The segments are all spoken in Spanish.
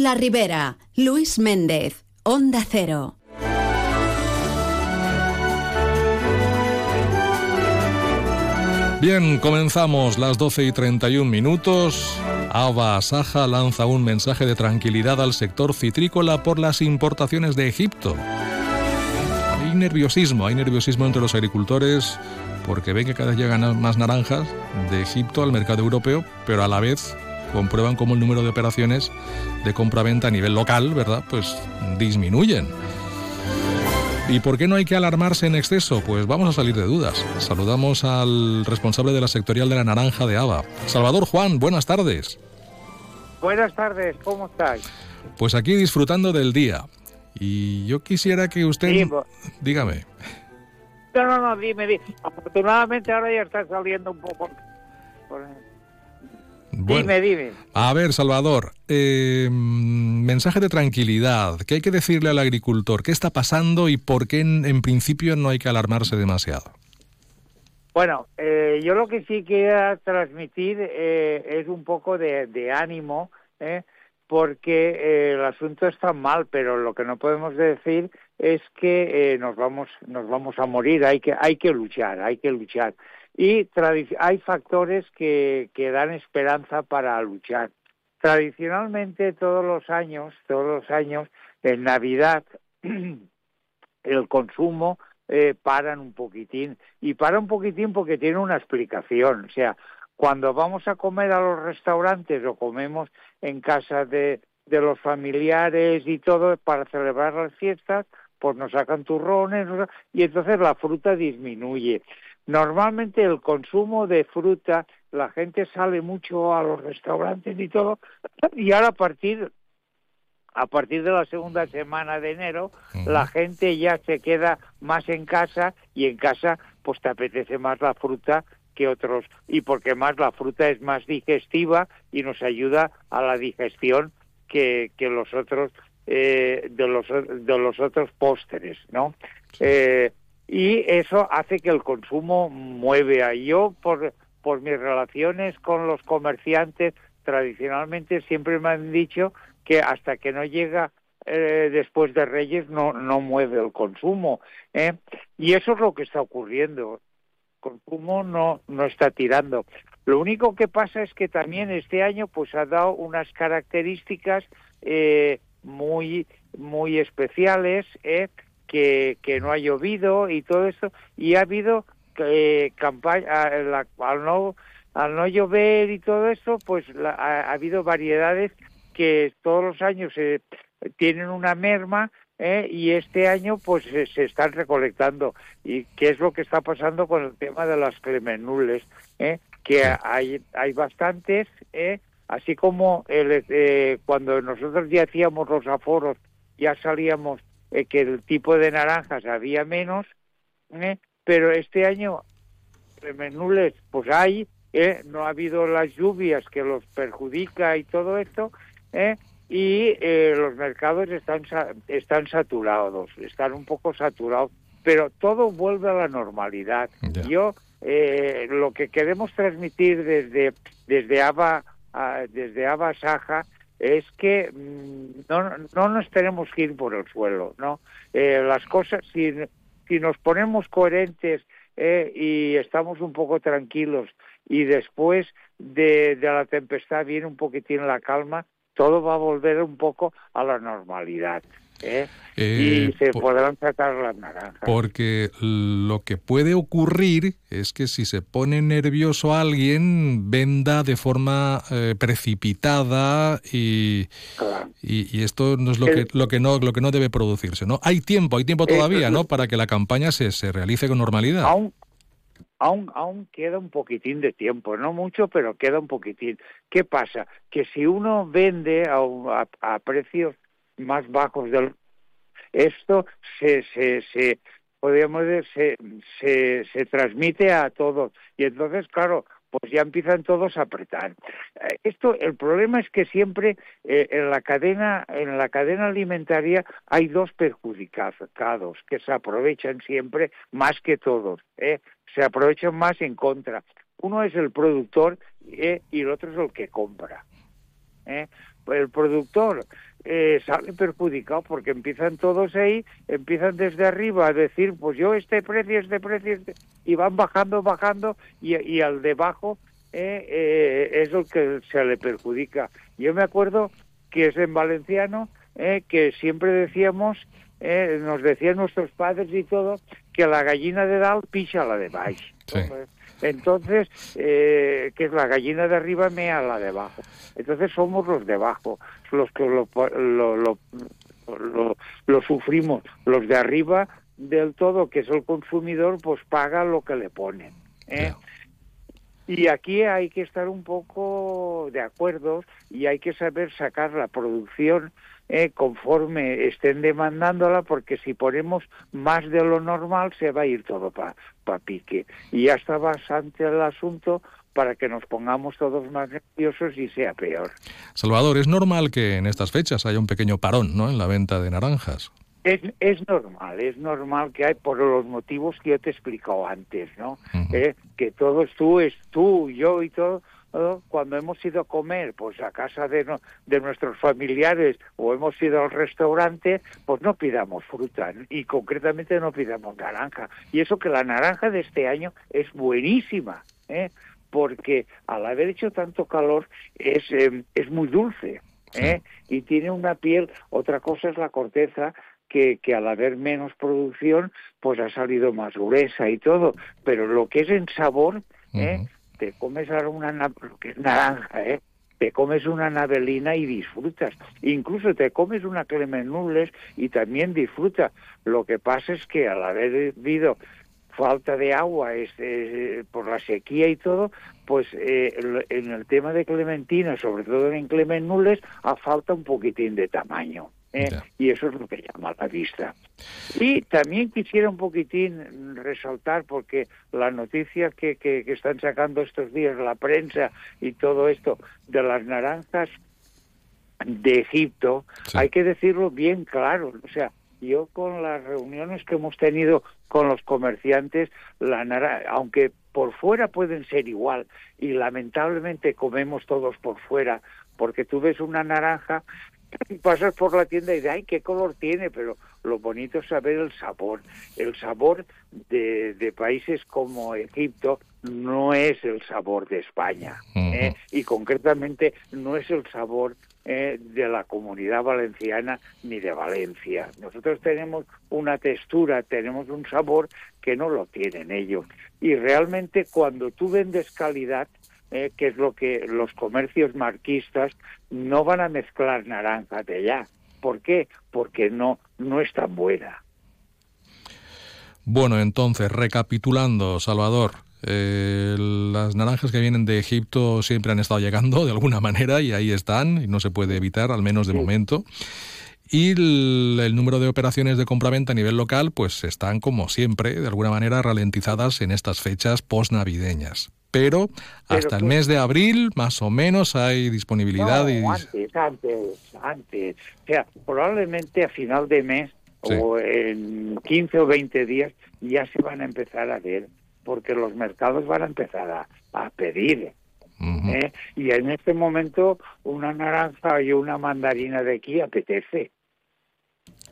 La Ribera, Luis Méndez, Onda Cero. Bien, comenzamos las 12 y 31 minutos. Ava Saja lanza un mensaje de tranquilidad al sector citrícola por las importaciones de Egipto. Hay nerviosismo, hay nerviosismo entre los agricultores porque ven que cada vez llegan más naranjas de Egipto al mercado europeo, pero a la vez comprueban cómo el número de operaciones de compra-venta a nivel local, ¿verdad? Pues disminuyen. ¿Y por qué no hay que alarmarse en exceso? Pues vamos a salir de dudas. Saludamos al responsable de la sectorial de la naranja de ABA. Salvador Juan, buenas tardes. Buenas tardes, ¿cómo estáis? Pues aquí disfrutando del día. Y yo quisiera que usted... Dígame. No, no, no, dime, dime. Afortunadamente ahora ya está saliendo un poco... dime, dime. A ver, Salvador, eh, mensaje de tranquilidad. ¿Qué hay que decirle al agricultor? ¿Qué está pasando y por qué en, principio no hay que alarmarse demasiado? Bueno, eh, yo lo que sí quiero transmitir eh, es un poco de, de ánimo, porque el asunto está mal, pero lo que no podemos decir es que nos vamos nos vamos a morir. Hay que hay que luchar, hay que luchar. Y hay factores que, que dan esperanza para luchar. Tradicionalmente todos los años, todos los años, en Navidad, el consumo eh, paran un poquitín. Y para un poquitín porque tiene una explicación. O sea, cuando vamos a comer a los restaurantes o comemos en casa de, de los familiares y todo para celebrar las fiestas, pues nos sacan turrones y entonces la fruta disminuye. Normalmente el consumo de fruta, la gente sale mucho a los restaurantes y todo, y ahora a partir a partir de la segunda semana de enero, la gente ya se queda más en casa y en casa pues te apetece más la fruta que otros. Y porque más la fruta es más digestiva y nos ayuda a la digestión que, que los otros eh, de los de los otros pósteres, ¿no? Eh, y eso hace que el consumo mueve a yo por por mis relaciones con los comerciantes tradicionalmente siempre me han dicho que hasta que no llega eh, después de Reyes no no mueve el consumo ¿eh? y eso es lo que está ocurriendo el consumo no no está tirando lo único que pasa es que también este año pues ha dado unas características eh, muy muy especiales ¿eh? Que, que no ha llovido y todo eso, y ha habido eh, campaña, al no, al no llover y todo eso, pues ha, habido variedades que todos los años eh, tienen una merma eh, y este año pues se, están recolectando. ¿Y qué es lo que está pasando con el tema de las clemenules? Eh, que hay, hay bastantes, eh, así como el, eh, cuando nosotros ya hacíamos los aforos, ya salíamos eh, que el tipo de naranjas había menos, ¿eh? pero este año menules pues hay, ¿eh? no ha habido las lluvias que los perjudica y todo esto, ¿eh? y eh, los mercados están están saturados, están un poco saturados, pero todo vuelve a la normalidad. Yo eh, lo que queremos transmitir desde desde Ava desde Ava Saja es que mm, no, no nos tenemos que ir por el suelo, ¿no? Eh, las cosas, si, si nos ponemos coherentes eh, y estamos un poco tranquilos y después de, de la tempestad viene un poquitín la calma, todo va a volver un poco a la normalidad. ¿Eh? y se podrán sacar las naranjas. Porque lo que puede ocurrir es que si se pone nervioso alguien, venda de forma eh, precipitada y, y, esto no es lo que, lo, que no, lo que no debe producirse. ¿no? Hay tiempo, hay tiempo todavía ¿no? para que la campaña se, se realice con normalidad. Aún, aún, aún queda un poquitín de tiempo, no mucho, pero queda un poquitín. ¿Qué pasa? Que si uno vende a, a, a precios más bajos del esto se se se podríamos decir, se, se, transmite a todos. Y entonces claro pues ya empiezan todos a apretar. Eh, esto el problema es que siempre eh, en la cadena en la cadena alimentaria hay dos perjudicados que se aprovechan siempre más que todos ¿eh? se aprovechan más en contra. Uno es el productor y el otro es el que compra el productor eh, sale perjudicado porque empiezan todos ahí, empiezan desde arriba a decir, pues yo este precio, este precio, este", y van bajando, bajando, y, y al debajo eh, eh, es lo que se le perjudica. Yo me acuerdo que es en valenciano, eh, que siempre decíamos, eh, nos decían nuestros padres y todo, que la gallina de dal picha la de baix. Entonces, eh, que es la gallina de arriba mea la de abajo. Entonces somos los de abajo, los que lo, lo, lo, lo, sufrimos. Los de arriba del todo, que es el consumidor, pues paga lo que le ponen. ¿eh? Y aquí hay que estar un poco de acuerdo y hay que saber sacar la producción eh, conforme estén demandándola, porque si ponemos más de lo normal se va a ir todo para pa pique. Y ya está bastante el asunto para que nos pongamos todos más nerviosos y sea peor. Salvador, es normal que en estas fechas haya un pequeño parón ¿no? en la venta de naranjas. Es, es normal, es normal que hay por los motivos que yo te he explicado antes, ¿no? eh, que todos tú, es tú, yo y todo, cuando hemos ido a comer pues a casa de, no, de nuestros familiares o hemos ido al restaurante, pues no pidamos fruta y concretamente no pidamos naranja. Y eso que la naranja de este año es buenísima, ¿eh? porque al haber hecho tanto calor es, eh, es muy dulce. ¿eh? Y tiene una piel, otra cosa es la corteza, que, que, al haber menos producción, pues ha salido más gruesa y todo, pero lo que es en sabor, ¿eh? te comes ahora una lo que es naranja, ¿eh? te comes una navelina y disfrutas. Incluso te comes una clemenules y también disfrutas. Lo que pasa es que al haber habido falta de agua este, por la sequía y todo, pues eh, en el tema de clementina, sobre todo en clemenules, ha falta un poquitín de tamaño. ¿Eh? Y eso es lo que llama la vista. Y también quisiera un poquitín resaltar, porque la noticia que, que, que, están sacando estos días la prensa y todo esto de las naranjas de Egipto, sí. hay que decirlo bien claro. O sea, yo con las reuniones que hemos tenido con los comerciantes, la naranja, aunque por fuera pueden ser igual y lamentablemente comemos todos por fuera, porque tú ves una naranja pasas por la tienda y de ay qué color tiene pero lo bonito es saber el sabor el sabor de, de países como Egipto no es el sabor de España uh -huh. ¿eh? y concretamente no es el sabor eh, de la comunidad valenciana ni de Valencia nosotros tenemos una textura tenemos un sabor que no lo tienen ellos y realmente cuando tú vendes calidad eh, que es lo que los comercios marquistas no van a mezclar naranja de allá. ¿Por qué? Porque no, no es tan buena. Bueno, entonces, recapitulando, Salvador, eh, las naranjas que vienen de Egipto siempre han estado llegando de alguna manera y ahí están y no se puede evitar, al menos de sí. momento. Y el, el, número de operaciones de compraventa a nivel local, pues están como siempre, de alguna manera ralentizadas en estas fechas postnavideñas. Pero, Pero hasta el mes de abril, más o menos, hay disponibilidad. No, y... antes, antes, antes. O sea, probablemente a final de mes sí. o en 15 o 20 días ya se van a empezar a ver, porque los mercados van a empezar a, a pedir. Uh -huh. ¿eh? Y en este momento una naranja y una mandarina de aquí apetece.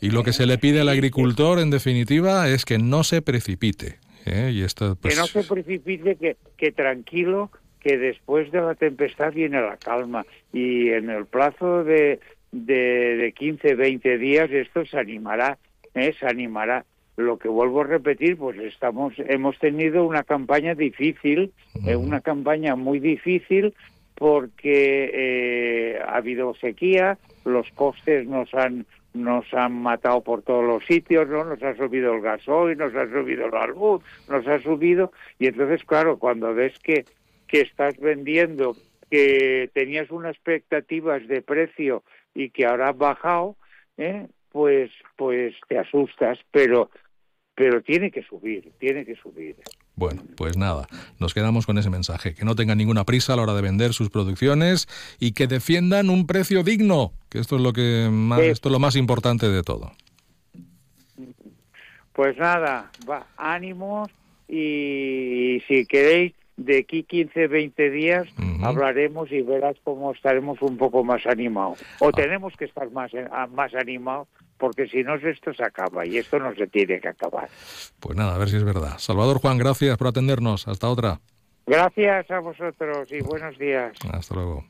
Y lo que se le pide al agricultor, en definitiva, es que no se precipite. ¿Eh? Y esto, pues... Que no se precipite, que, que tranquilo, que después de la tempestad viene la calma. Y en el plazo de, de, de 15, 20 días esto se animará, ¿eh? se animará. Lo que vuelvo a repetir, pues estamos, hemos tenido una campaña difícil, eh, una campaña muy difícil porque eh, ha habido sequía, los costes nos han nos han matado por todos los sitios, ¿no? Nos ha subido el gasoil, nos ha subido la luz, nos ha subido, y entonces, claro, cuando ves que, que estás vendiendo, que tenías unas expectativas de precio y que ahora has bajado, ¿eh? pues, pues te asustas, pero, pero tiene que subir, tiene que subir. Bueno, pues nada, nos quedamos con ese mensaje, que no tengan ninguna prisa a la hora de vender sus producciones y que defiendan un precio digno, que esto es lo que más, esto es lo más importante de todo. Pues nada, va, ánimos y si queréis de aquí 15, 20 días hablaremos y verás cómo estaremos un poco más animados. O ah. tenemos que estar más, eh, más animados porque si no esto se acaba y esto no se tiene que acabar. Pues nada, a ver si es verdad. Salvador Juan, gracias por atendernos. Hasta otra. Gracias a vosotros y buenos días. Hasta luego.